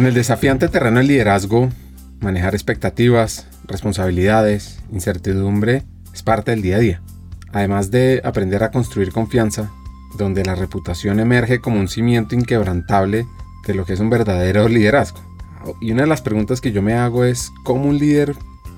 En el desafiante terreno del liderazgo, manejar expectativas, responsabilidades, incertidumbre es parte del día a día. Además de aprender a construir confianza, donde la reputación emerge como un cimiento inquebrantable de lo que es un verdadero liderazgo. Y una de las preguntas que yo me hago es cómo un líder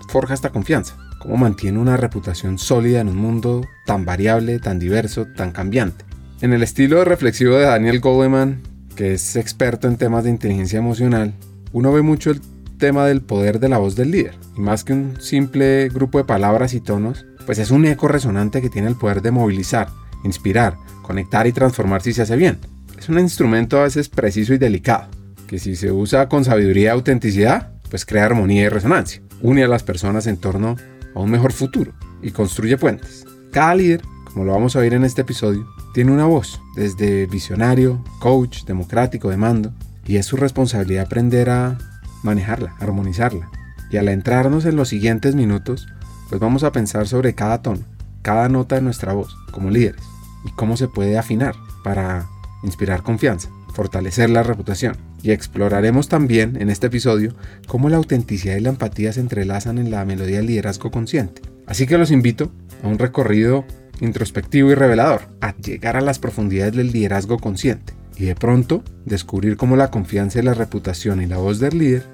forja esta confianza, cómo mantiene una reputación sólida en un mundo tan variable, tan diverso, tan cambiante. En el estilo reflexivo de Daniel Goleman, que es experto en temas de inteligencia emocional, uno ve mucho el tema del poder de la voz del líder. Y más que un simple grupo de palabras y tonos, pues es un eco resonante que tiene el poder de movilizar, inspirar, conectar y transformar si se hace bien. Es un instrumento a veces preciso y delicado, que si se usa con sabiduría y autenticidad, pues crea armonía y resonancia, une a las personas en torno a un mejor futuro y construye puentes. Cada líder, como lo vamos a ver en este episodio, tiene una voz, desde visionario, coach, democrático, de mando, y es su responsabilidad aprender a manejarla, armonizarla. Y al entrarnos en los siguientes minutos, pues vamos a pensar sobre cada tono, cada nota de nuestra voz como líderes y cómo se puede afinar para inspirar confianza, fortalecer la reputación. Y exploraremos también en este episodio cómo la autenticidad y la empatía se entrelazan en la melodía del liderazgo consciente. Así que los invito a un recorrido introspectivo y revelador, a llegar a las profundidades del liderazgo consciente y de pronto descubrir cómo la confianza y la reputación y la voz del líder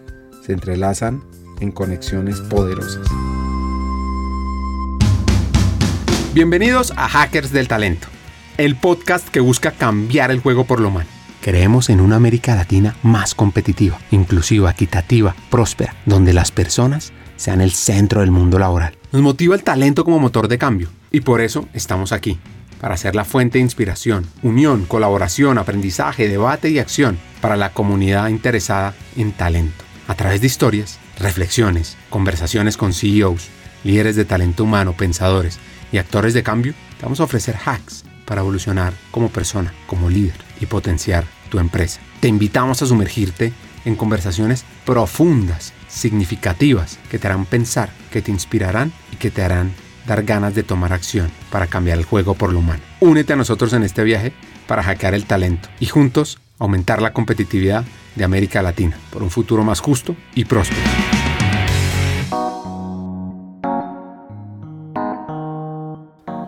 se entrelazan en conexiones poderosas. Bienvenidos a Hackers del Talento, el podcast que busca cambiar el juego por lo humano. Creemos en una América Latina más competitiva, inclusiva, equitativa, próspera, donde las personas sean el centro del mundo laboral. Nos motiva el talento como motor de cambio y por eso estamos aquí para ser la fuente de inspiración, unión, colaboración, aprendizaje, debate y acción para la comunidad interesada en talento. A través de historias, reflexiones, conversaciones con CEOs, líderes de talento humano, pensadores y actores de cambio, te vamos a ofrecer hacks para evolucionar como persona, como líder y potenciar tu empresa. Te invitamos a sumergirte en conversaciones profundas, significativas, que te harán pensar, que te inspirarán y que te harán dar ganas de tomar acción para cambiar el juego por lo humano. Únete a nosotros en este viaje para hackear el talento y juntos aumentar la competitividad de América Latina por un futuro más justo y próspero.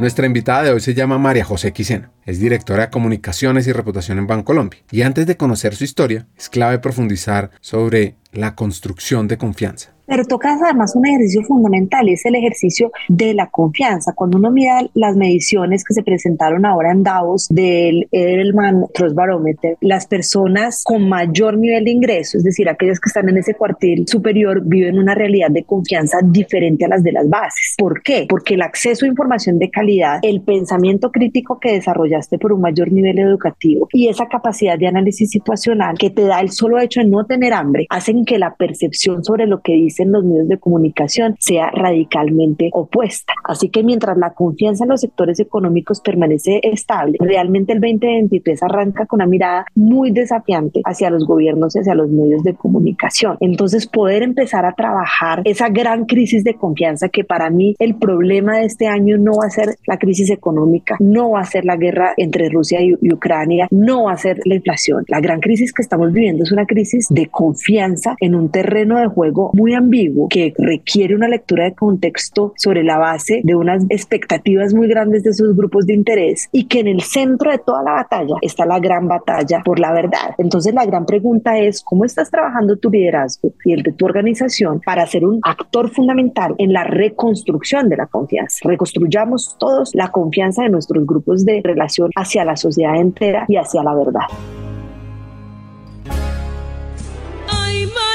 Nuestra invitada de hoy se llama María José Quisena. Es directora de Comunicaciones y Reputación en Bancolombia. Y antes de conocer su historia, es clave profundizar sobre la construcción de confianza. Pero toca además un ejercicio fundamental es el ejercicio de la confianza. Cuando uno mira las mediciones que se presentaron ahora en Davos del Edelman Trust Barometer, las personas con mayor nivel de ingreso, es decir, aquellas que están en ese cuartil superior, viven una realidad de confianza diferente a las de las bases. ¿Por qué? Porque el acceso a información de calidad, el pensamiento crítico que desarrollaste por un mayor nivel educativo y esa capacidad de análisis situacional que te da el solo hecho de no tener hambre, hacen que la percepción sobre lo que dice en los medios de comunicación sea radicalmente opuesta. Así que mientras la confianza en los sectores económicos permanece estable, realmente el 2023 arranca con una mirada muy desafiante hacia los gobiernos y hacia los medios de comunicación. Entonces poder empezar a trabajar esa gran crisis de confianza que para mí el problema de este año no va a ser la crisis económica, no va a ser la guerra entre Rusia y, y Ucrania, no va a ser la inflación. La gran crisis que estamos viviendo es una crisis de confianza en un terreno de juego muy ambiguo que requiere una lectura de contexto sobre la base de unas expectativas muy grandes de sus grupos de interés y que en el centro de toda la batalla está la gran batalla por la verdad. Entonces la gran pregunta es, ¿cómo estás trabajando tu liderazgo y el de tu organización para ser un actor fundamental en la reconstrucción de la confianza? Reconstruyamos todos la confianza de nuestros grupos de relación hacia la sociedad entera y hacia la verdad.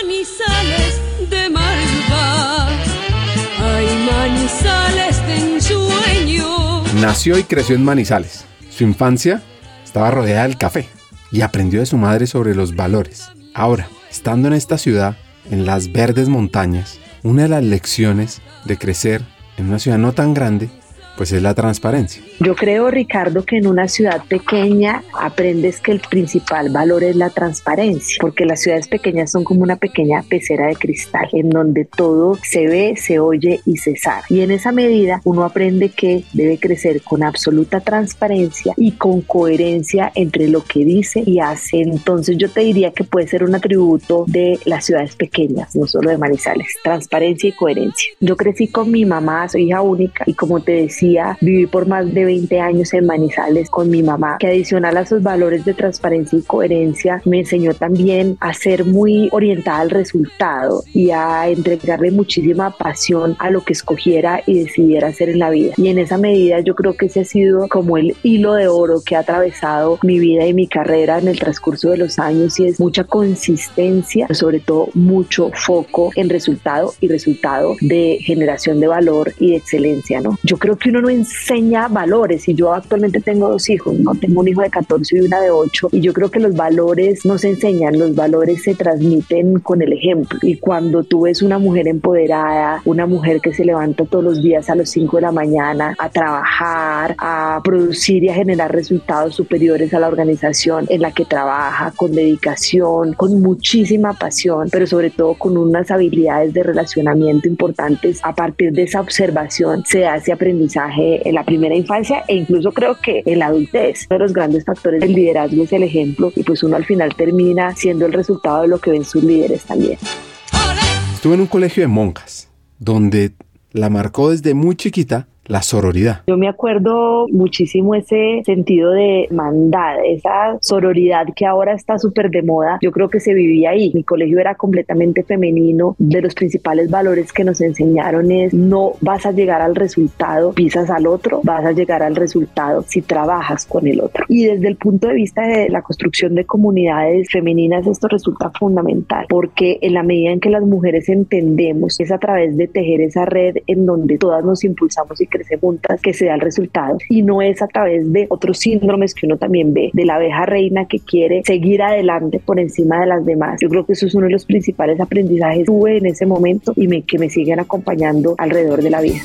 Manizales de Ay, Manizales de ensueño. Nació y creció en Manizales. Su infancia estaba rodeada del café y aprendió de su madre sobre los valores. Ahora, estando en esta ciudad, en las verdes montañas, una de las lecciones de crecer en una ciudad no tan grande pues es la transparencia. Yo creo, Ricardo, que en una ciudad pequeña aprendes que el principal valor es la transparencia, porque las ciudades pequeñas son como una pequeña pecera de cristal, en donde todo se ve, se oye y se sabe. Y en esa medida uno aprende que debe crecer con absoluta transparencia y con coherencia entre lo que dice y hace. Entonces yo te diría que puede ser un atributo de las ciudades pequeñas, no solo de Manizales, transparencia y coherencia. Yo crecí con mi mamá, soy hija única y como te decía, viví por más de 20 años en Manizales con mi mamá, que adicional a esos valores de transparencia y coherencia, me enseñó también a ser muy orientada al resultado y a entregarle muchísima pasión a lo que escogiera y decidiera hacer en la vida. Y en esa medida yo creo que ese ha sido como el hilo de oro que ha atravesado mi vida y mi carrera en el transcurso de los años y es mucha consistencia, sobre todo mucho foco en resultado y resultado de generación de valor y de excelencia, ¿no? Yo creo que uno no enseña valores y yo actualmente tengo dos hijos, ¿no? Tengo un hijo de 14 y una de 8 y yo creo que los valores no se enseñan, los valores se transmiten con el ejemplo y cuando tú ves una mujer empoderada, una mujer que se levanta todos los días a las 5 de la mañana a trabajar, a producir y a generar resultados superiores a la organización en la que trabaja, con dedicación, con muchísima pasión, pero sobre todo con unas habilidades de relacionamiento importantes. A partir de esa observación se hace aprendizaje en la primera infancia e incluso creo que en la adultez. Uno de los grandes factores del liderazgo es el ejemplo y pues uno al final termina siendo el resultado de lo que ven sus líderes también. Estuve en un colegio de monjas donde la marcó desde muy chiquita la sororidad. Yo me acuerdo muchísimo ese sentido de mandad, esa sororidad que ahora está súper de moda. Yo creo que se vivía ahí. Mi colegio era completamente femenino. De los principales valores que nos enseñaron es no vas a llegar al resultado, pisas al otro, vas a llegar al resultado si trabajas con el otro. Y desde el punto de vista de la construcción de comunidades femeninas esto resulta fundamental porque en la medida en que las mujeres entendemos es a través de tejer esa red en donde todas nos impulsamos y crece juntas que se da el resultado y no es a través de otros síndromes que uno también ve de la abeja reina que quiere seguir adelante por encima de las demás. Yo creo que eso es uno de los principales aprendizajes que tuve en ese momento y me, que me siguen acompañando alrededor de la vida.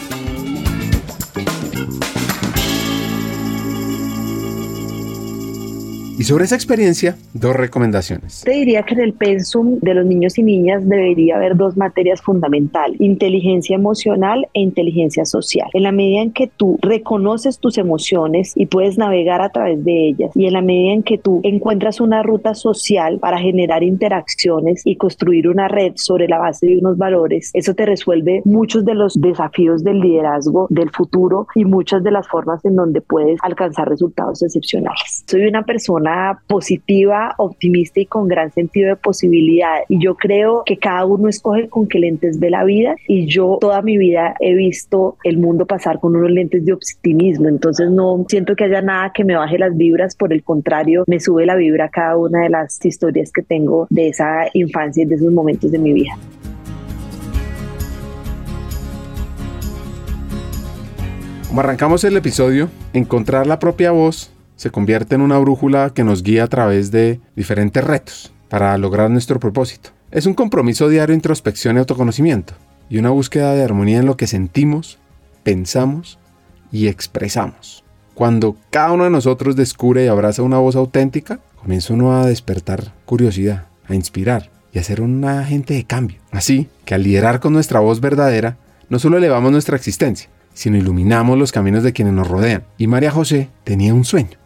Y sobre esa experiencia, dos recomendaciones. Te diría que en el pensum de los niños y niñas debería haber dos materias fundamentales, inteligencia emocional e inteligencia social. En la medida en que tú reconoces tus emociones y puedes navegar a través de ellas y en la medida en que tú encuentras una ruta social para generar interacciones y construir una red sobre la base de unos valores, eso te resuelve muchos de los desafíos del liderazgo del futuro y muchas de las formas en donde puedes alcanzar resultados excepcionales. Soy una persona positiva, optimista y con gran sentido de posibilidad. Y yo creo que cada uno escoge con qué lentes ve la vida y yo toda mi vida he visto el mundo pasar con unos lentes de optimismo. Entonces no siento que haya nada que me baje las vibras, por el contrario, me sube la vibra cada una de las historias que tengo de esa infancia y de esos momentos de mi vida. Como arrancamos el episodio, encontrar la propia voz se convierte en una brújula que nos guía a través de diferentes retos para lograr nuestro propósito. Es un compromiso diario de introspección y autoconocimiento y una búsqueda de armonía en lo que sentimos, pensamos y expresamos. Cuando cada uno de nosotros descubre y abraza una voz auténtica, comienza uno a despertar curiosidad, a inspirar y a ser un agente de cambio. Así que al liderar con nuestra voz verdadera, no solo elevamos nuestra existencia, sino iluminamos los caminos de quienes nos rodean. Y María José tenía un sueño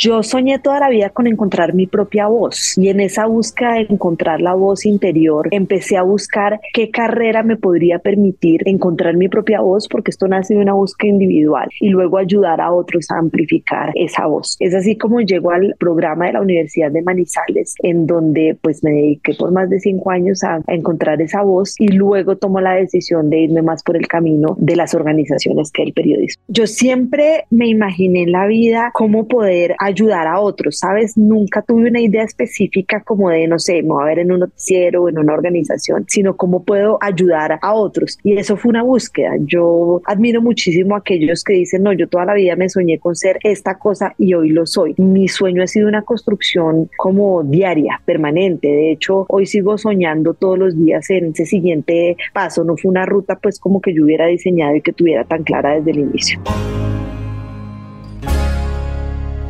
yo soñé toda la vida con encontrar mi propia voz y en esa búsqueda de encontrar la voz interior empecé a buscar qué carrera me podría permitir encontrar mi propia voz porque esto nace de una búsqueda individual y luego ayudar a otros a amplificar esa voz. Es así como llego al programa de la Universidad de Manizales en donde pues me dediqué por más de cinco años a, a encontrar esa voz y luego tomo la decisión de irme más por el camino de las organizaciones que el periodismo. Yo siempre me imaginé en la vida cómo poder ayudar ayudar a otros, ¿sabes? Nunca tuve una idea específica como de, no sé, me voy a ver en un noticiero o en una organización, sino cómo puedo ayudar a otros. Y eso fue una búsqueda. Yo admiro muchísimo a aquellos que dicen, no, yo toda la vida me soñé con ser esta cosa y hoy lo soy. Mi sueño ha sido una construcción como diaria, permanente. De hecho, hoy sigo soñando todos los días en ese siguiente paso. No fue una ruta pues como que yo hubiera diseñado y que tuviera tan clara desde el inicio.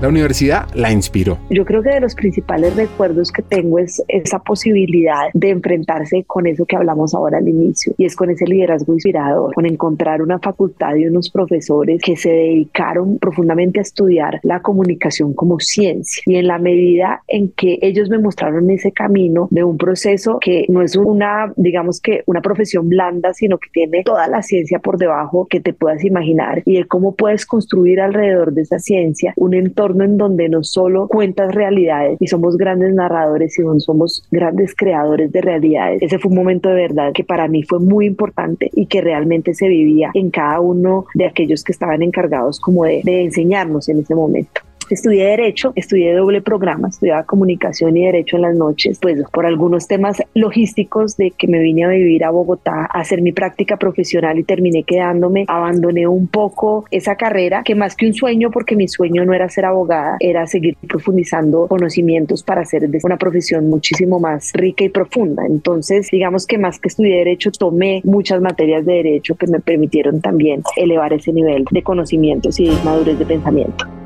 La universidad la inspiró. Yo creo que de los principales recuerdos que tengo es esa posibilidad de enfrentarse con eso que hablamos ahora al inicio y es con ese liderazgo inspirador, con encontrar una facultad y unos profesores que se dedicaron profundamente a estudiar la comunicación como ciencia y en la medida en que ellos me mostraron ese camino de un proceso que no es una, digamos que una profesión blanda, sino que tiene toda la ciencia por debajo que te puedas imaginar y de cómo puedes construir alrededor de esa ciencia un entorno en donde no solo cuentas realidades y somos grandes narradores, sino somos grandes creadores de realidades. Ese fue un momento de verdad que para mí fue muy importante y que realmente se vivía en cada uno de aquellos que estaban encargados como de, de enseñarnos en ese momento. Estudié Derecho, estudié doble programa, estudiaba Comunicación y Derecho en las noches, pues por algunos temas logísticos de que me vine a vivir a Bogotá a hacer mi práctica profesional y terminé quedándome, abandoné un poco esa carrera, que más que un sueño, porque mi sueño no era ser abogada, era seguir profundizando conocimientos para hacer una profesión muchísimo más rica y profunda. Entonces, digamos que más que estudié Derecho, tomé muchas materias de Derecho que me permitieron también elevar ese nivel de conocimientos y madurez de pensamiento.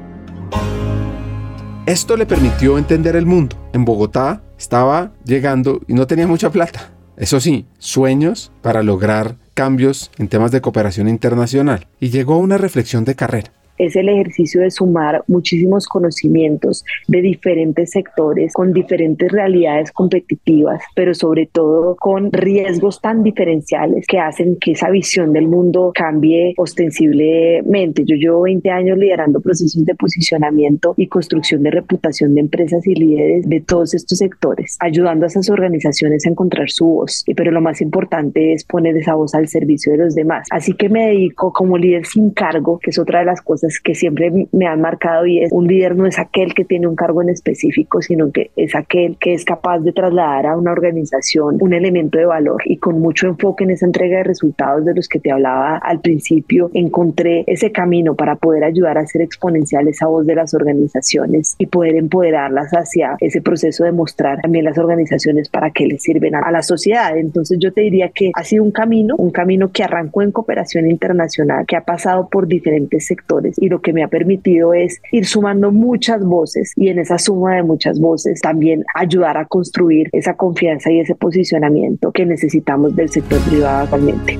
Esto le permitió entender el mundo. En Bogotá estaba llegando y no tenía mucha plata. Eso sí, sueños para lograr cambios en temas de cooperación internacional. Y llegó a una reflexión de carrera es el ejercicio de sumar muchísimos conocimientos de diferentes sectores con diferentes realidades competitivas, pero sobre todo con riesgos tan diferenciales que hacen que esa visión del mundo cambie ostensiblemente. Yo llevo 20 años liderando procesos de posicionamiento y construcción de reputación de empresas y líderes de todos estos sectores, ayudando a esas organizaciones a encontrar su voz. Pero lo más importante es poner esa voz al servicio de los demás. Así que me dedico como líder sin cargo, que es otra de las cosas que siempre me han marcado y es un líder no es aquel que tiene un cargo en específico, sino que es aquel que es capaz de trasladar a una organización un elemento de valor y con mucho enfoque en esa entrega de resultados de los que te hablaba al principio, encontré ese camino para poder ayudar a hacer exponencial esa voz de las organizaciones y poder empoderarlas hacia ese proceso de mostrar también las organizaciones para qué les sirven a la sociedad. Entonces yo te diría que ha sido un camino, un camino que arrancó en cooperación internacional, que ha pasado por diferentes sectores y lo que me ha permitido es ir sumando muchas voces y en esa suma de muchas voces también ayudar a construir esa confianza y ese posicionamiento que necesitamos del sector privado actualmente.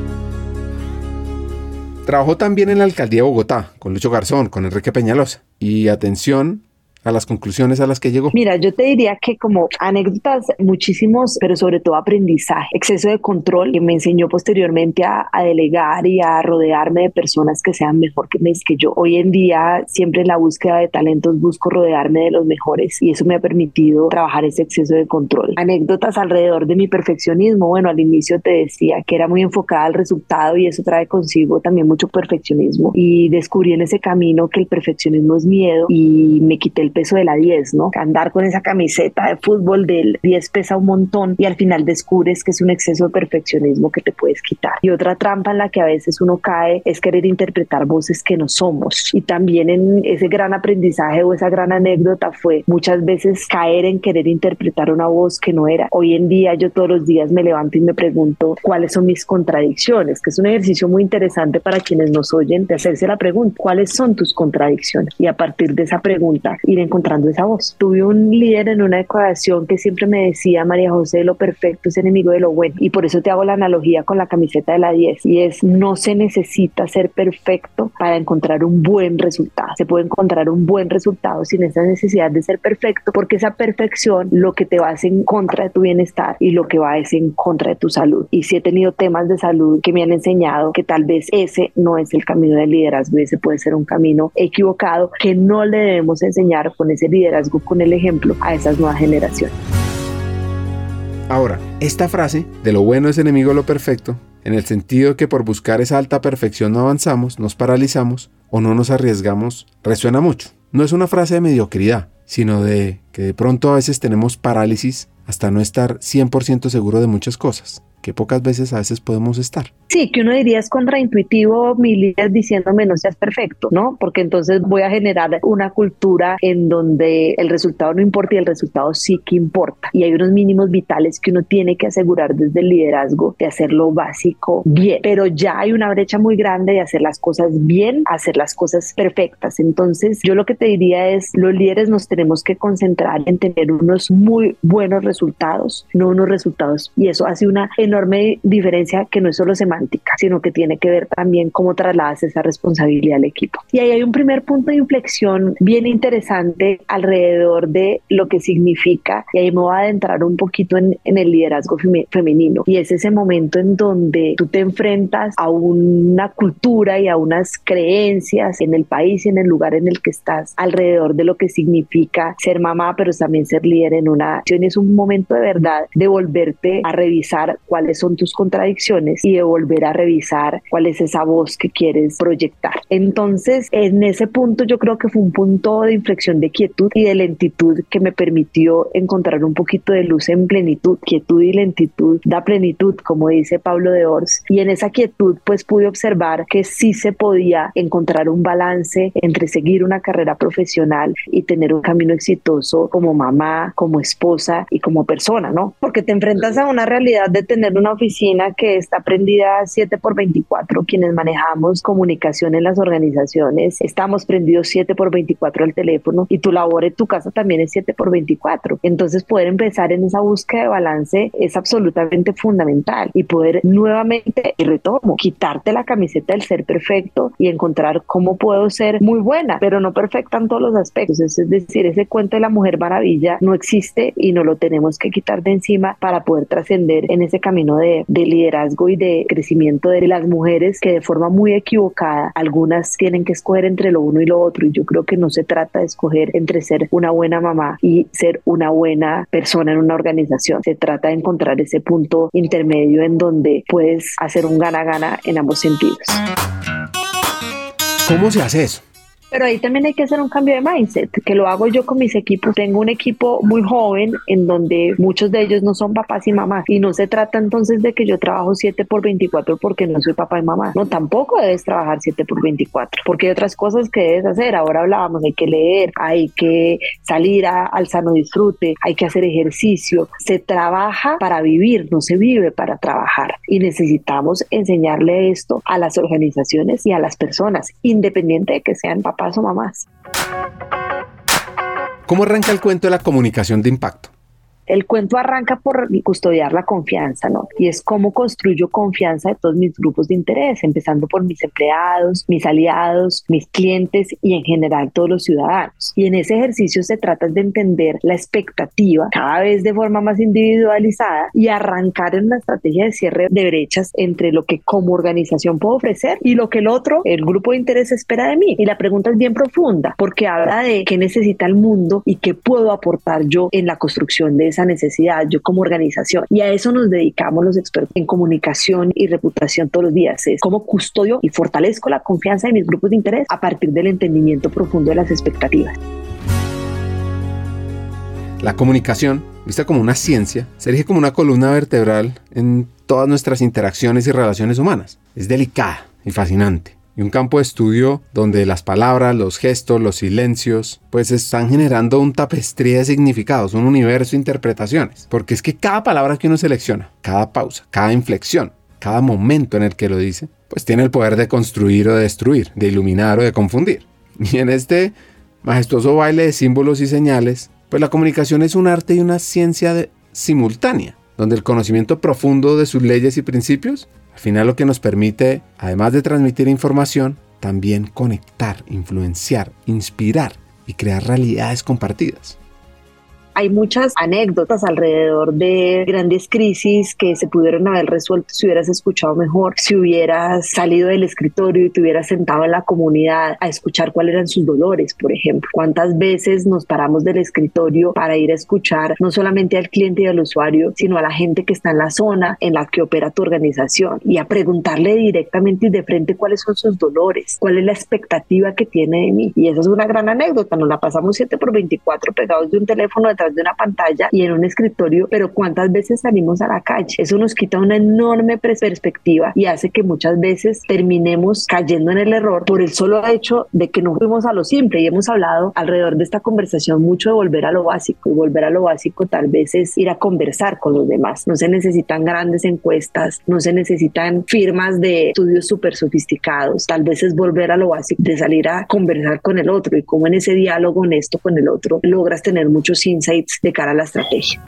Trabajó también en la alcaldía de Bogotá, con Lucho Garzón, con Enrique Peñalosa. Y atención, a las conclusiones a las que llegó? Mira, yo te diría que como anécdotas muchísimos, pero sobre todo aprendizaje, exceso de control que me enseñó posteriormente a, delegar y a rodearme de personas que sean mejor que, que yo. Hoy en día, siempre en la búsqueda de talentos, busco rodearme de los mejores y eso me ha permitido trabajar ese exceso de control. Anécdotas alrededor de mi perfeccionismo. Bueno, al inicio te decía que era muy enfocada al resultado y eso trae consigo también mucho perfeccionismo y descubrí en ese camino que el perfeccionismo es miedo y me quité el peso de la 10, ¿no? Andar con esa camiseta de fútbol del 10 pesa un montón y al final descubres que es un exceso de perfeccionismo que te puedes quitar. Y otra trampa en la que a veces uno cae es querer interpretar voces que no somos. Y también en ese gran aprendizaje o esa gran anécdota fue muchas veces caer en querer interpretar una voz que no era. Hoy en día yo todos los días me levanto y me pregunto cuáles son mis contradicciones, que es un ejercicio muy interesante para quienes nos oyen de hacerse la pregunta, ¿cuáles son tus contradicciones? Y a partir de esa pregunta ir encontrando esa voz. Tuve un líder en una ecuación que siempre me decía, María José, lo perfecto es enemigo de lo bueno. Y por eso te hago la analogía con la camiseta de la 10. Y es, no se necesita ser perfecto para encontrar un buen resultado. Se puede encontrar un buen resultado sin esa necesidad de ser perfecto, porque esa perfección lo que te va es en contra de tu bienestar y lo que va es en contra de tu salud. Y si he tenido temas de salud que me han enseñado que tal vez ese no es el camino del liderazgo, ese puede ser un camino equivocado que no le debemos enseñar con ese liderazgo, con el ejemplo a esas nuevas generaciones. Ahora, esta frase, de lo bueno es enemigo de lo perfecto, en el sentido que por buscar esa alta perfección no avanzamos, nos paralizamos o no nos arriesgamos, resuena mucho. no es una frase de mediocridad, sino de que de pronto a veces tenemos parálisis hasta no estar 100% seguro de muchas cosas que pocas veces a veces podemos estar. Sí, que uno diría es contraintuitivo mi líder diciéndome no seas perfecto, ¿no? Porque entonces voy a generar una cultura en donde el resultado no importa y el resultado sí que importa. Y hay unos mínimos vitales que uno tiene que asegurar desde el liderazgo de hacer lo básico bien. Pero ya hay una brecha muy grande de hacer las cosas bien, hacer las cosas perfectas. Entonces yo lo que te diría es, los líderes nos tenemos que concentrar en tener unos muy buenos resultados, no unos resultados. Y eso hace una enorme enorme diferencia que no es solo semántica, sino que tiene que ver también cómo trasladas esa responsabilidad al equipo. Y ahí hay un primer punto de inflexión bien interesante alrededor de lo que significa, y ahí me voy a adentrar un poquito en, en el liderazgo femenino, y es ese momento en donde tú te enfrentas a una cultura y a unas creencias en el país y en el lugar en el que estás alrededor de lo que significa ser mamá, pero también ser líder en una acción. Es un momento de verdad de volverte a revisar cuál cuáles son tus contradicciones y de volver a revisar cuál es esa voz que quieres proyectar. Entonces, en ese punto yo creo que fue un punto de inflexión de quietud y de lentitud que me permitió encontrar un poquito de luz en plenitud. Quietud y lentitud da plenitud, como dice Pablo de Ors. Y en esa quietud, pues pude observar que sí se podía encontrar un balance entre seguir una carrera profesional y tener un camino exitoso como mamá, como esposa y como persona, ¿no? Porque te enfrentas a una realidad de tener una oficina que está prendida 7 por 24, quienes manejamos comunicación en las organizaciones, estamos prendidos 7 por 24 al teléfono y tu labor en tu casa también es 7 por 24. Entonces poder empezar en esa búsqueda de balance es absolutamente fundamental y poder nuevamente, y retomo, quitarte la camiseta del ser perfecto y encontrar cómo puedo ser muy buena, pero no perfecta en todos los aspectos. Es decir, ese cuento de la mujer maravilla no existe y no lo tenemos que quitar de encima para poder trascender en ese camino de, liderazgo y de crecimiento de las mujeres que de forma muy equivocada algunas tienen que escoger entre lo uno y lo otro y yo creo que no se trata de escoger entre ser una buena mamá y ser una buena persona en una organización se trata de encontrar ese punto intermedio en donde puedes hacer un gana-gana en ambos sentidos. ¿Cómo se hace eso? Pero ahí también hay que hacer un cambio de mindset, que lo hago yo con mis equipos. Tengo un equipo muy joven en donde muchos de ellos no son papás y mamás. Y no se trata entonces de que yo trabajo 7 por 24 porque no soy papá y mamá. No, tampoco debes trabajar 7 por 24 porque hay otras cosas que debes hacer. Ahora hablábamos, hay que leer, hay que salir al sano disfrute, hay que hacer ejercicio. Se trabaja para vivir, no se vive para trabajar. Y necesitamos enseñarle esto a las organizaciones y a las personas, independiente de que sean papás ¿Cómo arranca el cuento de la comunicación de impacto? El cuento arranca por custodiar la confianza, ¿no? Y es cómo construyo confianza de todos mis grupos de interés, empezando por mis empleados, mis aliados, mis clientes y en general todos los ciudadanos. Y en ese ejercicio se trata de entender la expectativa cada vez de forma más individualizada y arrancar en una estrategia de cierre de brechas entre lo que como organización puedo ofrecer y lo que el otro, el grupo de interés espera de mí. Y la pregunta es bien profunda porque habla de qué necesita el mundo y qué puedo aportar yo en la construcción de esa necesidad, yo como organización. Y a eso nos dedicamos los expertos en comunicación y reputación todos los días. Es cómo custodio y fortalezco la confianza de mis grupos de interés a partir del entendimiento profundo de las expectativas. La comunicación, vista como una ciencia, se erige como una columna vertebral en todas nuestras interacciones y relaciones humanas. Es delicada y fascinante y un campo de estudio donde las palabras, los gestos, los silencios, pues están generando un tapestría de significados, un universo de interpretaciones. Porque es que cada palabra que uno selecciona, cada pausa, cada inflexión, cada momento en el que lo dice, pues tiene el poder de construir o de destruir, de iluminar o de confundir. Y en este majestuoso baile de símbolos y señales, pues la comunicación es un arte y una ciencia simultánea, donde el conocimiento profundo de sus leyes y principios al final lo que nos permite, además de transmitir información, también conectar, influenciar, inspirar y crear realidades compartidas. Hay muchas anécdotas alrededor de grandes crisis que se pudieron haber resuelto si hubieras escuchado mejor, si hubieras salido del escritorio y te hubieras sentado en la comunidad a escuchar cuáles eran sus dolores, por ejemplo. ¿Cuántas veces nos paramos del escritorio para ir a escuchar no solamente al cliente y al usuario, sino a la gente que está en la zona en la que opera tu organización y a preguntarle directamente y de frente cuáles son sus dolores, cuál es la expectativa que tiene de mí? Y esa es una gran anécdota, nos la pasamos 7 por 24 pegados de un teléfono detrás de una pantalla y en un escritorio, pero ¿cuántas veces salimos a la calle? Eso nos quita una enorme perspectiva y hace que muchas veces terminemos cayendo en el error por el solo hecho de que no fuimos a lo simple y hemos hablado alrededor de esta conversación mucho de volver a lo básico y volver a lo básico tal vez es ir a conversar con los demás. No se necesitan grandes encuestas, no se necesitan firmas de estudios súper sofisticados, tal vez es volver a lo básico, de salir a conversar con el otro y como en ese diálogo honesto con el otro logras tener muchos insights de cara a la estrategia.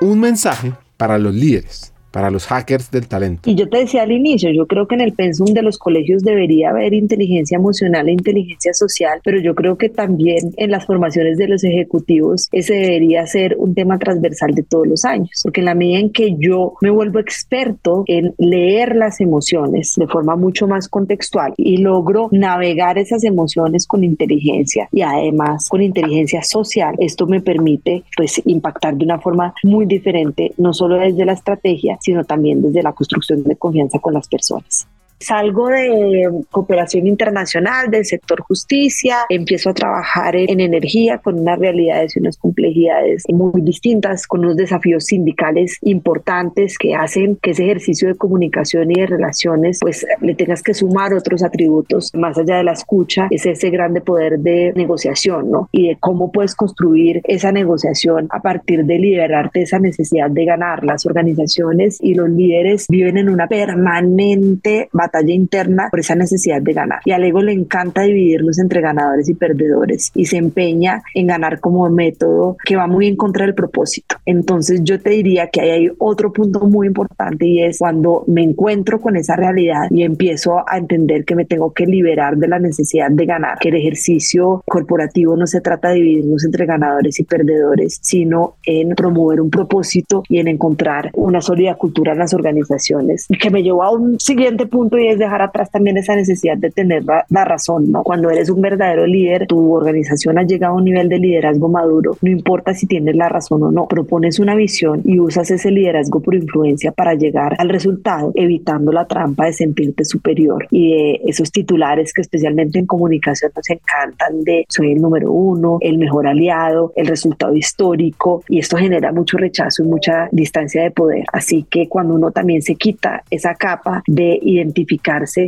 Un mensaje para los líderes para los hackers del talento. Y yo te decía al inicio, yo creo que en el pensum de los colegios debería haber inteligencia emocional e inteligencia social, pero yo creo que también en las formaciones de los ejecutivos ese debería ser un tema transversal de todos los años, porque en la medida en que yo me vuelvo experto en leer las emociones de forma mucho más contextual y logro navegar esas emociones con inteligencia y además con inteligencia social, esto me permite pues impactar de una forma muy diferente, no solo desde la estrategia, sino también desde la construcción de confianza con las personas. Salgo de cooperación internacional, del sector justicia, empiezo a trabajar en, energía con unas realidades y unas complejidades muy distintas, con unos desafíos sindicales importantes que hacen que ese ejercicio de comunicación y de relaciones pues le tengas que sumar otros atributos más allá de la escucha, es ese grande poder de negociación, ¿no? Y de cómo puedes construir esa negociación a partir de liberarte esa necesidad de ganar. Las organizaciones y los líderes viven en una permanente batalla batalla interna por esa necesidad de ganar. Y al ego le encanta dividirnos entre ganadores y perdedores y se empeña en ganar como método que va muy en contra del propósito. Entonces yo te diría que ahí hay otro punto muy importante y es cuando me encuentro con esa realidad y empiezo a entender que me tengo que liberar de la necesidad de ganar, que el ejercicio corporativo no se trata de dividirnos entre ganadores y perdedores, sino en promover un propósito y en encontrar una sólida cultura en las organizaciones, que me llevó a un siguiente punto y es dejar atrás también esa necesidad de tener la, razón, ¿no? Cuando eres un verdadero líder, tu organización ha llegado a un nivel de liderazgo maduro, no importa si tienes la razón o no, propones una visión y usas ese liderazgo por influencia para llegar al resultado, evitando la trampa de sentirte superior y de esos titulares que especialmente en comunicación nos encantan de soy el número uno, el mejor aliado, el resultado histórico y esto genera mucho rechazo y mucha distancia de poder. Así que cuando uno también se quita esa capa de identificar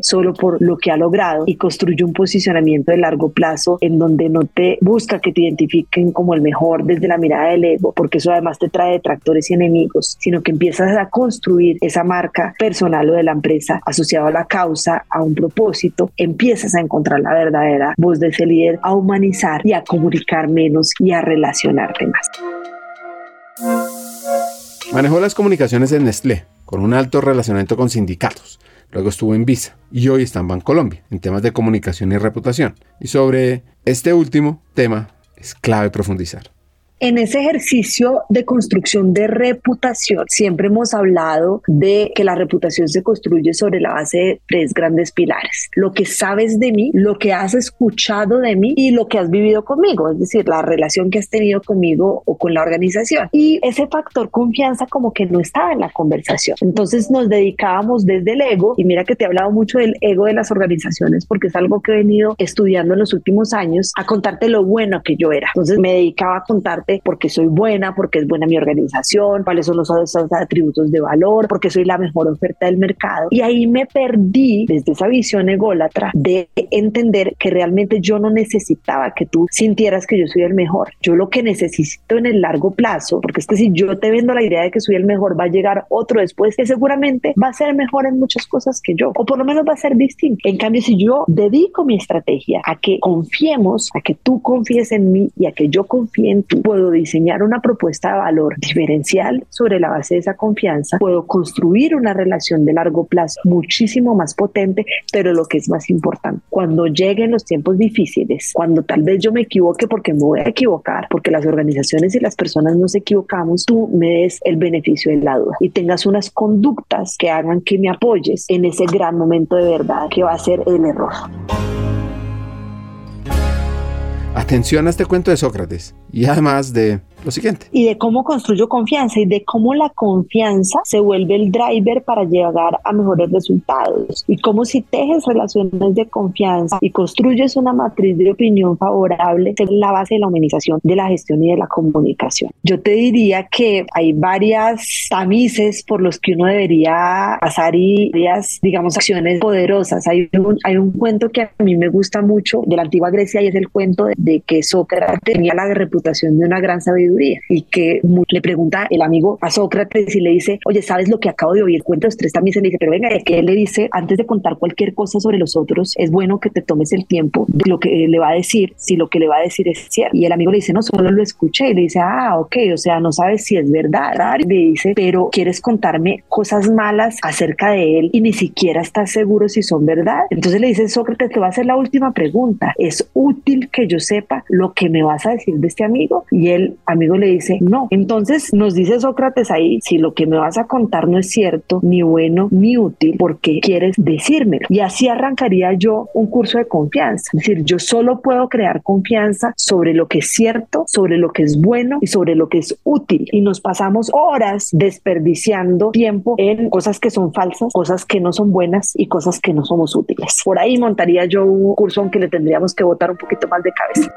solo por lo que ha logrado y construye un posicionamiento de largo plazo en donde no te busca que te identifiquen como el mejor desde la mirada del ego, porque eso además te trae detractores y enemigos, sino que empiezas a construir esa marca personal o de la empresa asociado a la causa, a un propósito, empiezas a encontrar la verdadera voz de ese líder, a humanizar y a comunicar menos y a relacionarte más. Manejó las comunicaciones en Nestlé, con un alto relacionamiento con sindicatos luego estuvo en Visa y hoy está en Bancolombia en temas de comunicación y reputación. Y sobre este último tema es clave profundizar en ese ejercicio de construcción de reputación, siempre hemos hablado de que la reputación se construye sobre la base de tres grandes pilares. Lo que sabes de mí, lo que has escuchado de mí y lo que has vivido conmigo, es decir, la relación que has tenido conmigo o con la organización. Y ese factor confianza como que no estaba en la conversación. Entonces nos dedicábamos desde el ego, y mira que te he hablado mucho del ego de las organizaciones porque es algo que he venido estudiando en los últimos años, a contarte lo bueno que yo era. Entonces me dedicaba a contarte porque soy buena, porque es buena mi organización, cuáles son los atributos de valor, porque soy la mejor oferta del mercado. Y ahí me perdí desde esa visión ególatra de entender que realmente yo no necesitaba que tú sintieras que yo soy el mejor. Yo lo que necesito en el largo plazo, porque es que si yo te vendo la idea de que soy el mejor, va a llegar otro después que seguramente va a ser mejor en muchas cosas que yo, o por lo menos va a ser distinto. En cambio, si yo dedico mi estrategia a que confiemos, a que tú confíes en mí y a que yo confíe en ti, puedo puedo diseñar una propuesta de valor diferencial sobre la base de esa confianza, puedo construir una relación de largo plazo muchísimo más potente, pero lo que es más importante, cuando lleguen los tiempos difíciles, cuando tal vez yo me equivoque porque me voy a equivocar, porque las organizaciones y las personas nos equivocamos, tú me des el beneficio de la duda y tengas unas conductas que hagan que me apoyes en ese gran momento de verdad que va a ser el error. Atención a este cuento de Sócrates y además de lo siguiente. Y de cómo construyo confianza y de cómo la confianza se vuelve el driver para llegar a mejores resultados. Y cómo si tejes relaciones de confianza y construyes una matriz de opinión favorable, es la base de la humanización de la gestión y de la comunicación. Yo te diría que hay varias tamices por los que uno debería pasar y varias, digamos, acciones poderosas. Hay un, hay un cuento que a mí me gusta mucho de la antigua Grecia y es el cuento de, de que Sócrates tenía la reputación de una gran sabiduría y que le pregunta el amigo a Sócrates y le dice, oye, ¿sabes lo que acabo de oír? Cuenta tres también se le dice, pero venga, que él le dice, antes de contar cualquier cosa sobre los otros, es bueno que te tomes el tiempo de lo que le va a decir, si lo que le va a decir es cierto. Y el amigo le dice, no, solo lo escuché. Y le dice, ah, ok, o sea, no sabes si es verdad. Y le dice, pero quieres contarme cosas malas acerca de él y ni siquiera estás seguro si son verdad. Entonces le dice Sócrates, te va a hacer la última pregunta. ¿Es útil que yo sepa lo que me vas a decir de este amigo? Y él, amigo, amigo le dice, no. Entonces nos dice Sócrates ahí, si lo que me vas a contar no es cierto, ni bueno, ni útil, ¿por qué quieres decírmelo? Y así arrancaría yo un curso de confianza. Es decir, yo solo puedo crear confianza sobre lo que es cierto, sobre lo que es bueno y sobre lo que es útil. Y nos pasamos horas desperdiciando tiempo en cosas que son falsas, cosas que no son buenas y cosas que no somos útiles. Por ahí montaría yo un curso aunque le tendríamos que botar un poquito más de cabeza.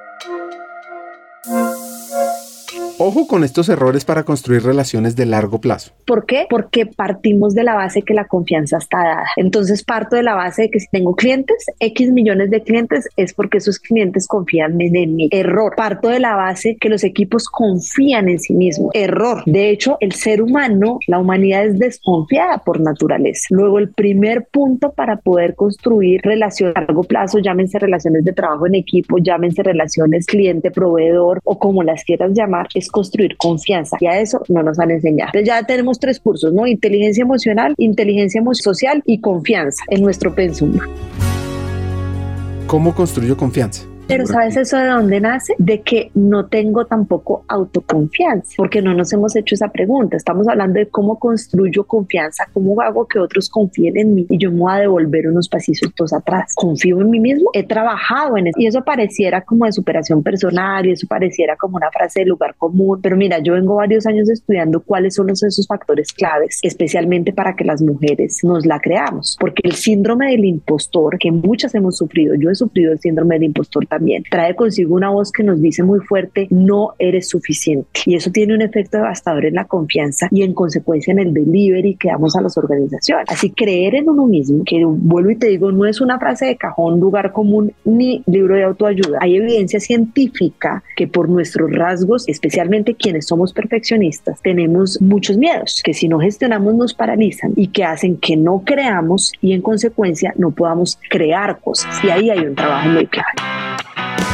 Ojo con estos errores para construir relaciones de largo plazo. ¿Por qué? Porque partimos de la base que la confianza está dada. Entonces parto de la base de que si tengo clientes, X millones de clientes, es porque esos clientes confían en mí. Error. Parto de la base que los equipos confían en sí mismos. Error. De hecho, el ser humano, la humanidad es desconfiada por naturaleza. Luego, el primer punto para poder construir relaciones a largo plazo, llámense relaciones de trabajo en equipo, llámense relaciones cliente-proveedor o como las quieras llamar, es construir confianza y a eso no nos han enseñado. Entonces ya tenemos tres cursos, ¿no? Inteligencia emocional, inteligencia social y confianza en nuestro pensum. ¿Cómo construyo confianza? Pero ¿sabes eso de dónde nace? De que no tengo tampoco autoconfianza, porque no nos hemos hecho esa pregunta. Estamos hablando de cómo construyo confianza, cómo hago que otros confíen en mí y yo me voy a devolver unos pasitos atrás. Confío en mí mismo, he trabajado en eso y eso pareciera como de superación personal y eso pareciera como una frase de lugar común. Pero mira, yo vengo varios años estudiando cuáles son esos factores claves, especialmente para que las mujeres nos la creamos, porque el síndrome del impostor, que muchas hemos sufrido, yo he sufrido el síndrome del impostor también trae consigo una voz que nos dice muy fuerte, no eres suficiente. Y eso tiene un efecto devastador en la confianza y en consecuencia en el delivery que damos a las organizaciones. Así creer en uno mismo, que vuelvo y te digo, no es una frase de cajón, lugar común ni libro de autoayuda. Hay evidencia científica que por nuestros rasgos, especialmente quienes somos perfeccionistas, tenemos muchos miedos que si no gestionamos nos paralizan y que hacen que no creamos y en consecuencia no podamos crear cosas. Y ahí hay un trabajo muy clave.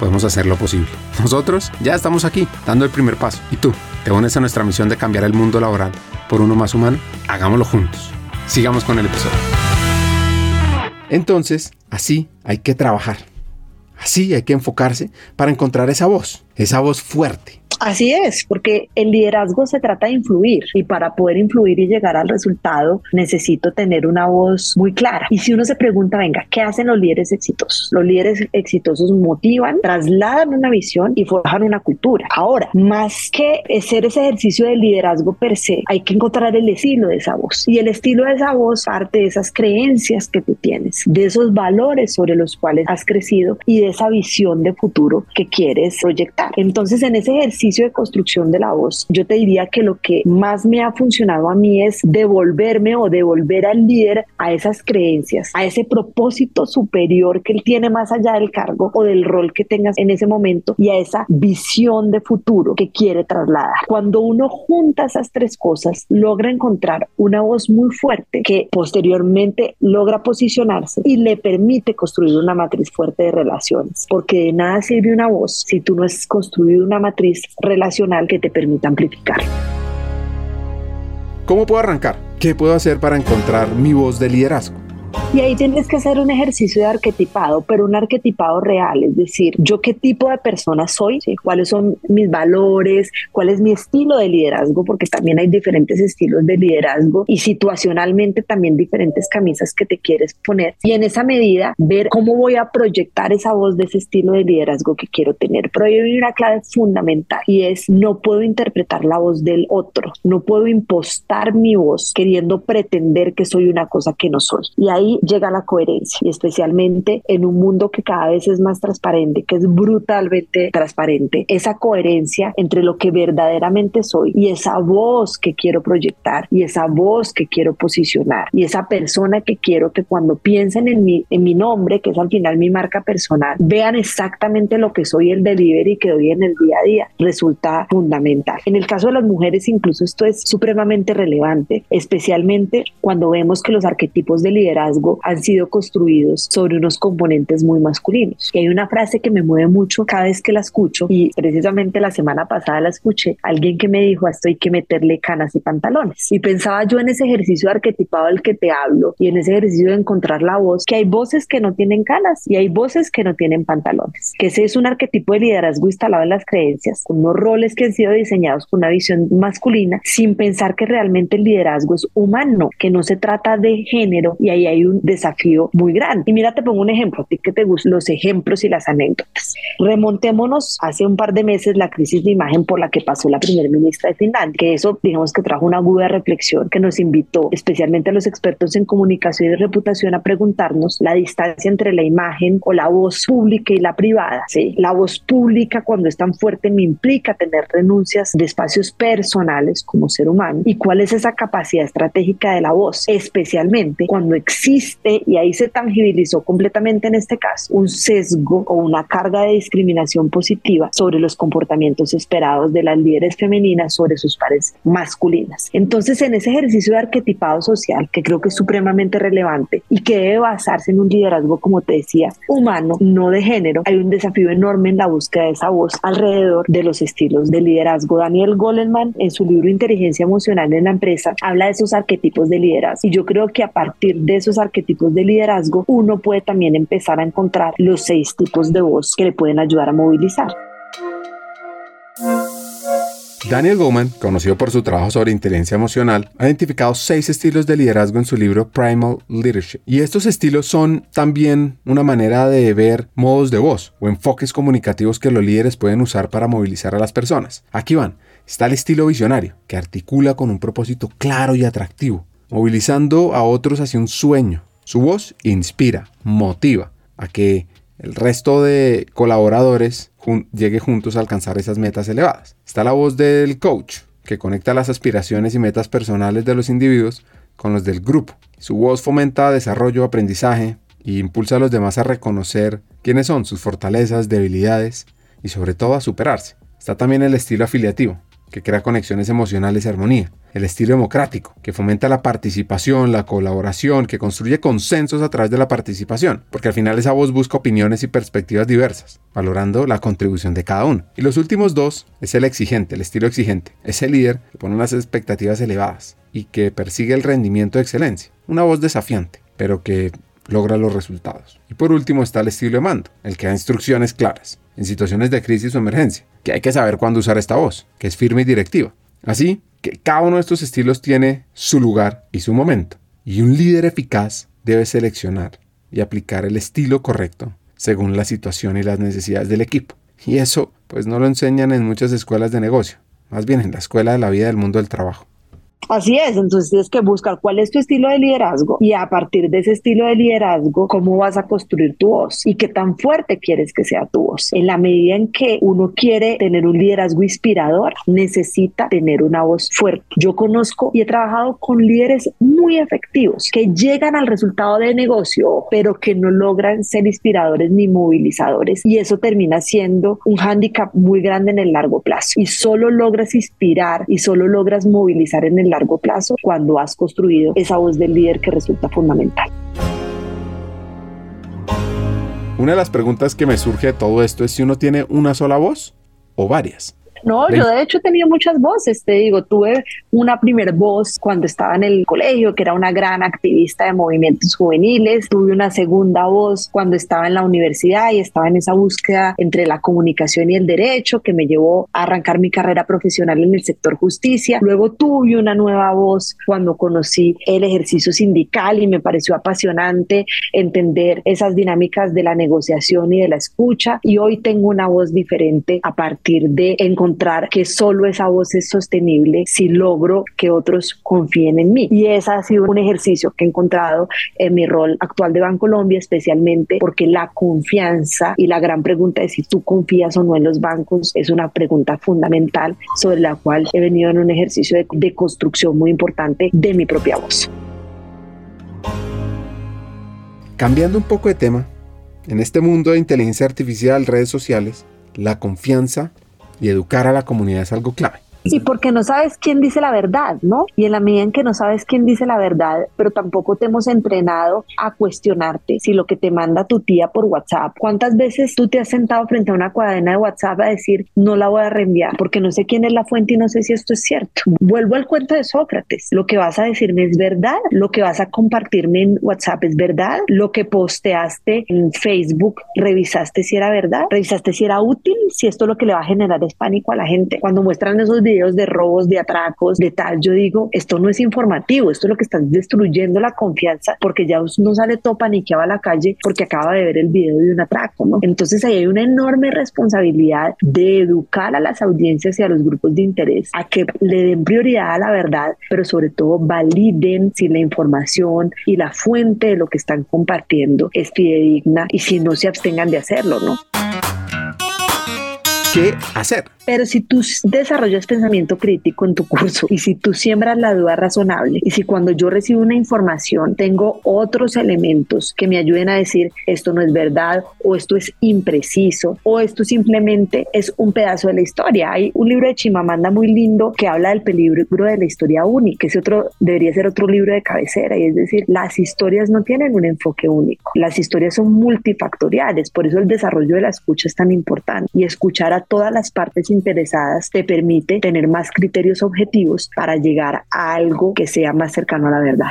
podemos hacer lo posible. Nosotros ya estamos aquí, dando el primer paso. ¿Y tú? ¿Te unes a nuestra misión de cambiar el mundo laboral por uno más humano? Hagámoslo juntos. Sigamos con el episodio. Entonces, así hay que trabajar. Así hay que enfocarse para encontrar esa voz, esa voz fuerte, Así es, porque el liderazgo se trata de influir y para poder influir y llegar al resultado necesito tener una voz muy clara. Y si uno se pregunta, venga, ¿qué hacen los líderes exitosos? Los líderes exitosos motivan, trasladan una visión y forjan una cultura. Ahora, más que hacer ese ejercicio de liderazgo per se, hay que encontrar el estilo de esa voz. Y el estilo de esa voz parte de esas creencias que tú tienes, de esos valores sobre los cuales has crecido y de esa visión de futuro que quieres proyectar. Entonces, en ese ejercicio de construcción de la voz, yo te diría que lo que más me ha funcionado a mí es devolverme o devolver al líder a esas creencias, a ese propósito superior que él tiene más allá del cargo o del rol que tengas en ese momento y a esa visión de futuro que quiere trasladar. Cuando uno junta esas tres cosas, logra encontrar una voz muy fuerte que posteriormente logra posicionarse y le permite construir una matriz fuerte de relaciones, porque de nada sirve una voz si tú no has construido una matriz relacional que te permita amplificar. ¿Cómo puedo arrancar? ¿Qué puedo hacer para encontrar mi voz de liderazgo? Y ahí tienes que hacer un ejercicio de arquetipado, pero un arquetipado real, es decir, yo qué tipo de persona soy, cuáles son mis valores, cuál es mi estilo de liderazgo, porque también hay diferentes estilos de liderazgo y situacionalmente también diferentes camisas que te quieres poner. Y en esa medida, ver cómo voy a proyectar esa voz de ese estilo de liderazgo que quiero tener. Pero hay una clave fundamental y es no puedo interpretar la voz del otro, no puedo impostar mi voz queriendo pretender que soy una cosa que no soy. Y ahí llega la coherencia y especialmente en un mundo que cada vez es más transparente, que es brutalmente transparente, esa coherencia entre lo que verdaderamente soy y esa voz que quiero proyectar y esa voz que quiero posicionar y esa persona que quiero que cuando piensen en mi, en mi nombre, que es al final mi marca personal, vean exactamente lo que soy el delivery que doy en el día a día, resulta fundamental. En el caso de las mujeres incluso esto es supremamente relevante, especialmente cuando vemos que los arquetipos de liderazgo han sido construidos sobre unos componentes muy masculinos. Y hay una frase que me mueve mucho cada vez que la escucho y precisamente la semana pasada la escuché, alguien que me dijo, esto hay que meterle canas y pantalones. Y pensaba yo en ese ejercicio arquetipado del que te hablo y en ese ejercicio de encontrar la voz, que hay voces que no tienen canas y hay voces que no tienen pantalones, que ese es un arquetipo de liderazgo instalado en las creencias, con unos roles que han sido diseñados con una visión masculina, sin pensar que realmente el liderazgo es humano, que no se trata de género y ahí hay un desafío muy grande. Y mira, te pongo un ejemplo, a ti que te gustan los ejemplos y las anécdotas. Remontémonos hace un par de meses la crisis de imagen por la que pasó la primera ministra de Finlandia, que eso digamos que trajo una aguda reflexión que nos invitó especialmente a los expertos en comunicación y reputación a preguntarnos la distancia entre la imagen o la voz pública y la privada. ¿sí? La voz pública cuando es tan fuerte me implica tener renuncias de espacios personales como ser humano y cuál es esa capacidad estratégica de la voz, especialmente cuando existe y ahí se tangibilizó completamente en este caso, un sesgo o una carga de discriminación positiva sobre los comportamientos esperados de las líderes femeninas sobre sus pares masculinas. Entonces, en ese ejercicio de arquetipado social, que creo que es supremamente relevante y que debe basarse en un liderazgo, como te decía, humano, no de género, hay un desafío enorme en la búsqueda de esa voz alrededor de los estilos de liderazgo. Daniel Goleman, en su libro Inteligencia Emocional en la Empresa, habla de esos arquetipos de liderazgo y yo creo que a partir de esos arquetipos tipos de liderazgo, uno puede también empezar a encontrar los seis tipos de voz que le pueden ayudar a movilizar. Daniel Goleman, conocido por su trabajo sobre inteligencia emocional, ha identificado seis estilos de liderazgo en su libro Primal Leadership. Y estos estilos son también una manera de ver modos de voz o enfoques comunicativos que los líderes pueden usar para movilizar a las personas. Aquí van. Está el estilo visionario, que articula con un propósito claro y atractivo, movilizando a otros hacia un sueño, su voz inspira, motiva a que el resto de colaboradores llegue juntos a alcanzar esas metas elevadas. Está la voz del coach, que conecta las aspiraciones y metas personales de los individuos con los del grupo. Su voz fomenta desarrollo, aprendizaje e impulsa a los demás a reconocer quiénes son sus fortalezas, debilidades y sobre todo a superarse. Está también el estilo afiliativo, que crea conexiones emocionales y armonía. El estilo democrático, que fomenta la participación, la colaboración, que construye consensos a través de la participación, porque al final esa voz busca opiniones y perspectivas diversas, valorando la contribución de cada uno. Y los últimos dos es el exigente, el estilo exigente. Es el líder que pone unas expectativas elevadas y que persigue el rendimiento de excelencia. Una voz desafiante, pero que logra los resultados. Y por último está el estilo de mando, el que da instrucciones claras, en situaciones de crisis o emergencia, que hay que saber cuándo usar esta voz, que es firme y directiva. Así que cada uno de estos estilos tiene su lugar y su momento. Y un líder eficaz debe seleccionar y aplicar el estilo correcto según la situación y las necesidades del equipo. Y eso pues no lo enseñan en muchas escuelas de negocio, más bien en la escuela de la vida del mundo del trabajo. Así es, entonces tienes que buscar cuál es tu estilo de liderazgo y a partir de ese estilo de liderazgo, cómo vas a construir tu voz y qué tan fuerte quieres que sea tu voz. En la medida en que uno quiere tener un liderazgo inspirador, necesita tener una voz fuerte. Yo conozco y he trabajado con líderes muy efectivos que llegan al resultado de negocio, pero que no logran ser inspiradores ni movilizadores y eso termina siendo un hándicap muy grande en el largo plazo y solo logras inspirar y solo logras movilizar en el largo plazo cuando has construido esa voz del líder que resulta fundamental. Una de las preguntas que me surge de todo esto es si uno tiene una sola voz o varias. No, yo de hecho he tenido muchas voces, te digo, tuve una primer voz cuando estaba en el colegio, que era una gran activista de movimientos juveniles, tuve una segunda voz cuando estaba en la universidad y estaba en esa búsqueda entre la comunicación y el derecho que me llevó a arrancar mi carrera profesional en el sector justicia. Luego tuve una nueva voz cuando conocí el ejercicio sindical y me pareció apasionante entender esas dinámicas de la negociación y de la escucha y hoy tengo una voz diferente a partir de encontrar que solo esa voz es sostenible si logro que otros confíen en mí. Y ese ha sido un ejercicio que he encontrado en mi rol actual de Bancolombia, especialmente porque la confianza y la gran pregunta de si tú confías o no en los bancos es una pregunta fundamental sobre la cual he venido en un ejercicio de, de construcción muy importante de mi propia voz. Cambiando un poco de tema, en este mundo de inteligencia artificial, redes sociales, la confianza y educar a la comunidad es algo clave. Sí, porque no sabes quién dice la verdad, ¿no? Y en la medida en que no sabes quién dice la verdad, pero tampoco te hemos entrenado a cuestionarte si lo que te manda tu tía por WhatsApp, ¿cuántas veces tú te has sentado frente a una cadena de WhatsApp a decir, no la voy a reenviar porque no sé quién es la fuente y no sé si esto es cierto? Vuelvo al cuento de Sócrates. Lo que vas a decirme es verdad, lo que vas a compartirme en WhatsApp es verdad, lo que posteaste en Facebook, revisaste si era verdad, revisaste si era útil, si esto es lo que le va a generar es pánico a la gente. Cuando muestran esos videos de robos, de atracos, de tal, yo digo, esto no es informativo, esto es lo que está destruyendo la confianza porque ya no sale topa ni que va a la calle porque acaba de ver el video de un atraco, ¿no? Entonces ahí hay una enorme responsabilidad de educar a las audiencias y a los grupos de interés a que le den prioridad a la verdad, pero sobre todo validen si la información y la fuente de lo que están compartiendo es fidedigna y si no se abstengan de hacerlo, ¿no? ¿Qué hacer? Pero si tú desarrollas pensamiento crítico en tu curso y si tú siembras la duda razonable y si cuando yo recibo una información tengo otros elementos que me ayuden a decir esto no es verdad o esto es impreciso o esto simplemente es un pedazo de la historia. Hay un libro de Chimamanda muy lindo que habla del peligro de la historia única, que ese otro debería ser otro libro de cabecera y es decir, las historias no tienen un enfoque único. Las historias son multifactoriales, por eso el desarrollo de la escucha es tan importante y escuchar a todas las partes interesadas te permite tener más criterios objetivos para llegar a algo que sea más cercano a la verdad.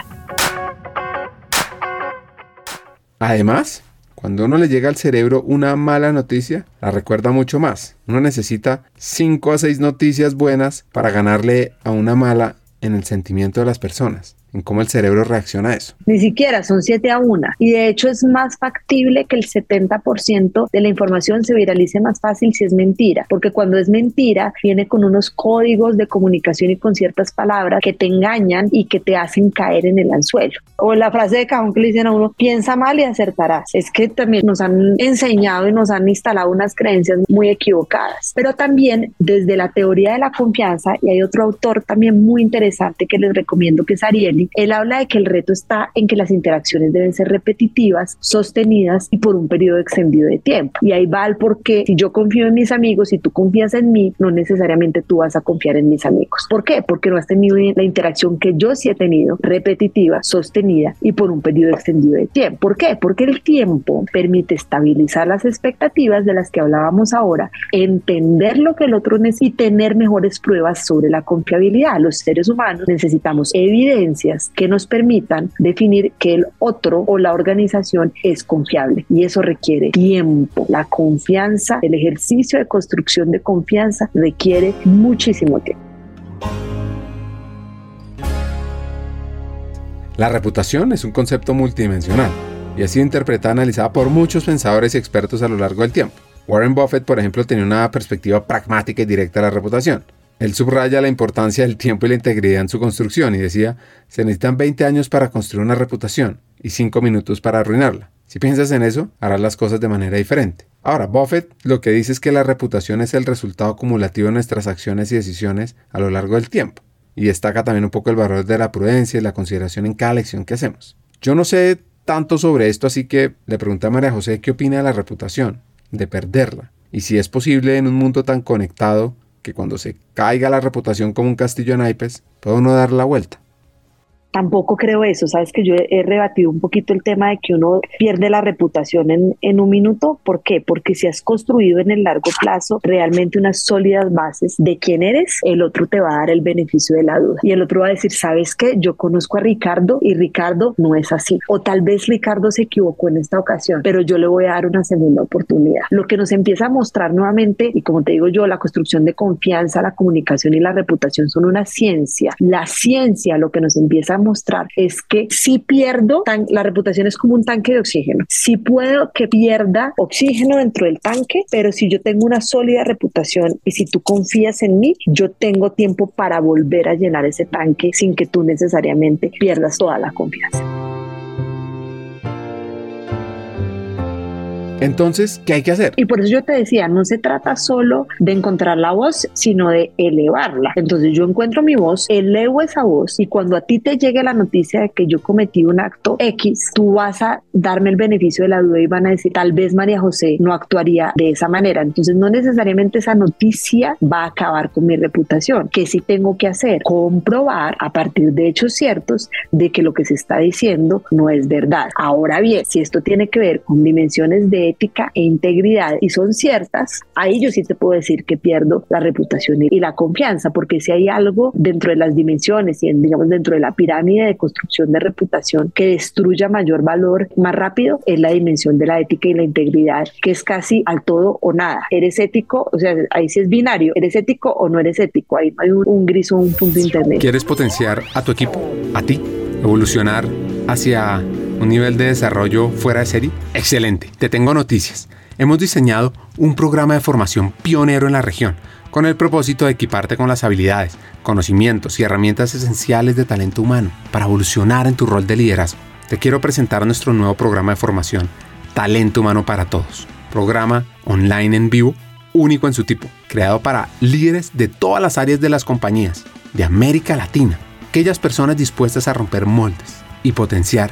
Además, cuando uno le llega al cerebro una mala noticia, la recuerda mucho más. Uno necesita 5 a 6 noticias buenas para ganarle a una mala en el sentimiento de las personas en cómo el cerebro reacciona a eso. Ni siquiera son 7 a 1. Y de hecho es más factible que el 70% de la información se viralice más fácil si es mentira, porque cuando es mentira viene con unos códigos de comunicación y con ciertas palabras que te engañan y que te hacen caer en el anzuelo. O la frase de cajón que le dicen a uno, piensa mal y acertarás. Es que también nos han enseñado y nos han instalado unas creencias muy equivocadas. Pero también desde la teoría de la confianza, y hay otro autor también muy interesante que les recomiendo que es Ariel, él habla de que el reto está en que las interacciones deben ser repetitivas, sostenidas y por un periodo extendido de tiempo. Y ahí va el por qué, si yo confío en mis amigos, si tú confías en mí, no necesariamente tú vas a confiar en mis amigos. ¿Por qué? Porque no has tenido la interacción que yo sí he tenido, repetitiva, sostenida y por un periodo extendido de tiempo. ¿Por qué? Porque el tiempo permite estabilizar las expectativas de las que hablábamos ahora, entender lo que el otro necesita y tener mejores pruebas sobre la confiabilidad. Los seres humanos necesitamos evidencia que nos permitan definir que el otro o la organización es confiable y eso requiere tiempo. La confianza, el ejercicio de construcción de confianza requiere muchísimo tiempo. La reputación es un concepto multidimensional y ha sido interpretada y analizada por muchos pensadores y expertos a lo largo del tiempo. Warren Buffett, por ejemplo, tenía una perspectiva pragmática y directa de la reputación. Él subraya la importancia del tiempo y la integridad en su construcción y decía, se necesitan 20 años para construir una reputación y 5 minutos para arruinarla. Si piensas en eso, harás las cosas de manera diferente. Ahora, Buffett lo que dice es que la reputación es el resultado acumulativo de nuestras acciones y decisiones a lo largo del tiempo. Y destaca también un poco el valor de la prudencia y la consideración en cada lección que hacemos. Yo no sé tanto sobre esto, así que le pregunté a María José qué opina de la reputación, de perderla, y si es posible en un mundo tan conectado que cuando se caiga la reputación como un castillo de naipes, puede uno dar la vuelta. Tampoco creo eso, sabes que yo he rebatido un poquito el tema de que uno pierde la reputación en, en, un minuto. ¿Por qué? Porque si has construido en el largo plazo realmente unas sólidas bases de quién eres, el otro te va a dar el beneficio de la duda. Y el otro va a decir, ¿sabes qué? Yo conozco a Ricardo y Ricardo no es así. O tal vez Ricardo se equivocó en esta ocasión, pero yo le voy a dar una segunda oportunidad. Lo que nos empieza a mostrar nuevamente, y como te digo yo, la construcción de confianza, la comunicación y la reputación son una ciencia. La ciencia lo que nos empieza a mostrar es que si pierdo, la reputación es como un tanque de oxígeno. Si puedo que pierda oxígeno dentro del tanque, pero si yo tengo una sólida reputación y si tú confías en mí, yo tengo tiempo para volver a llenar ese tanque sin que tú necesariamente pierdas toda la confianza. Entonces, ¿qué hay que hacer? Y por eso yo te decía, no se trata solo de encontrar la voz, sino de elevarla. Entonces yo encuentro mi voz, elevo esa voz y cuando a ti te llegue la noticia de que yo cometí un acto X, tú vas a darme el beneficio de la duda y van a decir, tal vez María José no actuaría de esa manera. Entonces no necesariamente esa noticia va a acabar con mi reputación. ¿Qué sí tengo que hacer? Comprobar a partir de hechos ciertos de que lo que se está diciendo no es verdad. Ahora bien, si esto tiene que ver con dimensiones de ética e integridad y son ciertas, ahí yo sí te puedo decir que pierdo la reputación y la confianza, porque si hay algo dentro de las dimensiones y digamos dentro de la pirámide de construcción de reputación que destruya mayor valor más rápido, es la dimensión de la ética y la integridad, que es casi al todo o nada. Eres ético, o sea, ahí sí es binario, eres ético o no eres ético, ahí no hay un, un gris o un punto intermedio. ¿Quieres potenciar a tu equipo, a ti, evolucionar hacia un nivel de desarrollo fuera de serie? Excelente, te tengo noticias. Hemos diseñado un programa de formación pionero en la región, con el propósito de equiparte con las habilidades, conocimientos y herramientas esenciales de talento humano para evolucionar en tu rol de liderazgo. Te quiero presentar nuestro nuevo programa de formación, Talento Humano para Todos. Programa online en vivo, único en su tipo, creado para líderes de todas las áreas de las compañías, de América Latina, aquellas personas dispuestas a romper moldes y potenciar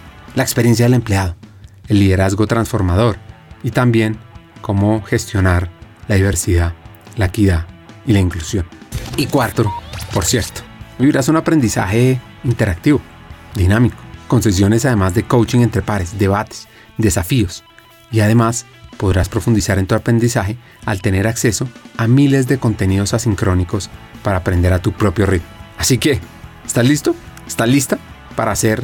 la experiencia del empleado, el liderazgo transformador y también cómo gestionar la diversidad, la equidad y la inclusión. Y cuarto, por cierto, vivirás un aprendizaje interactivo, dinámico, con sesiones además de coaching entre pares, debates, desafíos y además podrás profundizar en tu aprendizaje al tener acceso a miles de contenidos asincrónicos para aprender a tu propio ritmo. Así que, ¿estás listo? ¿Estás lista para hacer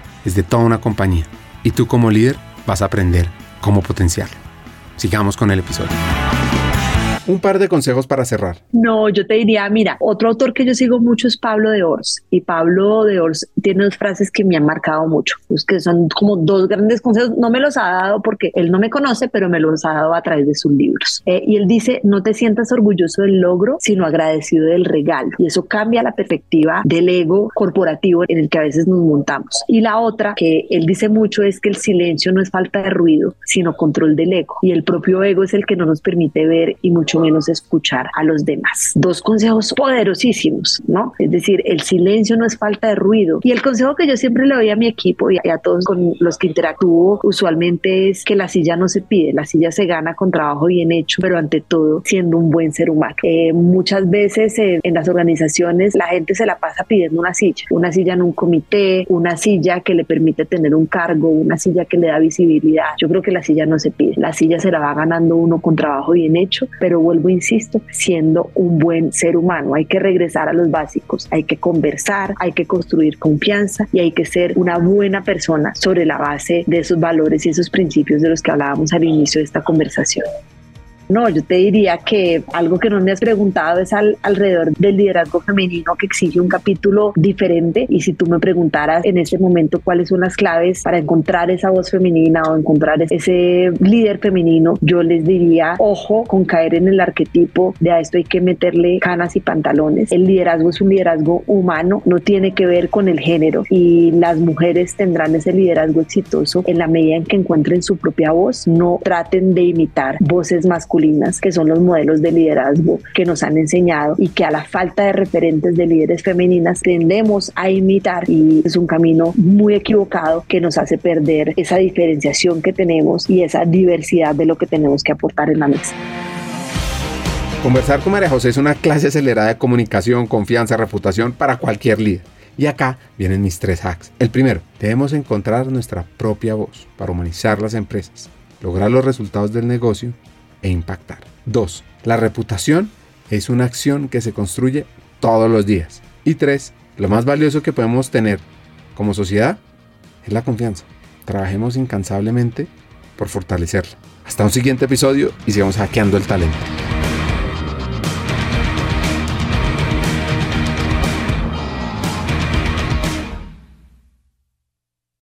es de toda una compañía, y tú como líder vas a aprender cómo potenciarlo. Sigamos con el episodio. Un par de consejos para cerrar. No, yo te diría, mira, otro autor que yo sigo mucho es Pablo de Ors y Pablo de Ors tiene dos frases que me han marcado mucho, pues que son como dos grandes consejos. No me los ha dado porque él no me conoce, pero me los ha dado a través de sus libros. Eh, y él dice, no te sientas orgulloso del logro, sino agradecido del regalo. Y eso cambia la perspectiva del ego corporativo en el que a veces nos montamos. Y la otra que él dice mucho es que el silencio no es falta de ruido, sino control del ego. Y el propio ego es el que no nos permite ver y mucho menos escuchar a los demás. Dos consejos poderosísimos, ¿no? Es decir, el silencio no es falta de ruido. Y el consejo que yo siempre le doy a mi equipo y a todos con los que interactúo usualmente es que la silla no se pide, la silla se gana con trabajo bien hecho, pero ante todo siendo un buen ser humano. Eh, muchas veces en las organizaciones la gente se la pasa pidiendo una silla, una silla en un comité, una silla que le permite tener un cargo, una silla que le da visibilidad. Yo creo que la silla no se pide, la silla se la va ganando uno con trabajo bien hecho, pero vuelvo, insisto, siendo un buen ser humano. Hay que regresar a los básicos, hay que conversar, hay que construir confianza y hay que ser una buena persona sobre la base de esos valores y esos principios de los que hablábamos al inicio de esta conversación. No, yo te diría que algo que no me has preguntado es al, alrededor del liderazgo femenino que exige un capítulo diferente. Y si tú me preguntaras en este momento cuáles son las claves para encontrar esa voz femenina o encontrar ese líder femenino, yo les diría, ojo con caer en el arquetipo de a esto hay que meterle canas y pantalones. El liderazgo es un liderazgo humano, no tiene que ver con el género. Y las mujeres tendrán ese liderazgo exitoso en la medida en que encuentren su propia voz, no traten de imitar voces que son los modelos de liderazgo que nos han enseñado y que a la falta de referentes de líderes femeninas tendemos a imitar y es un camino muy equivocado que nos hace perder esa diferenciación que tenemos y esa diversidad de lo que tenemos que aportar en la mesa. Conversar con María José es una clase acelerada de comunicación, confianza, reputación para cualquier líder. Y acá vienen mis tres hacks. El primero, debemos encontrar nuestra propia voz para humanizar las empresas, lograr los resultados del negocio e impactar. 2. La reputación es una acción que se construye todos los días. Y 3. Lo más valioso que podemos tener como sociedad es la confianza. Trabajemos incansablemente por fortalecerla. Hasta un siguiente episodio y sigamos hackeando el talento.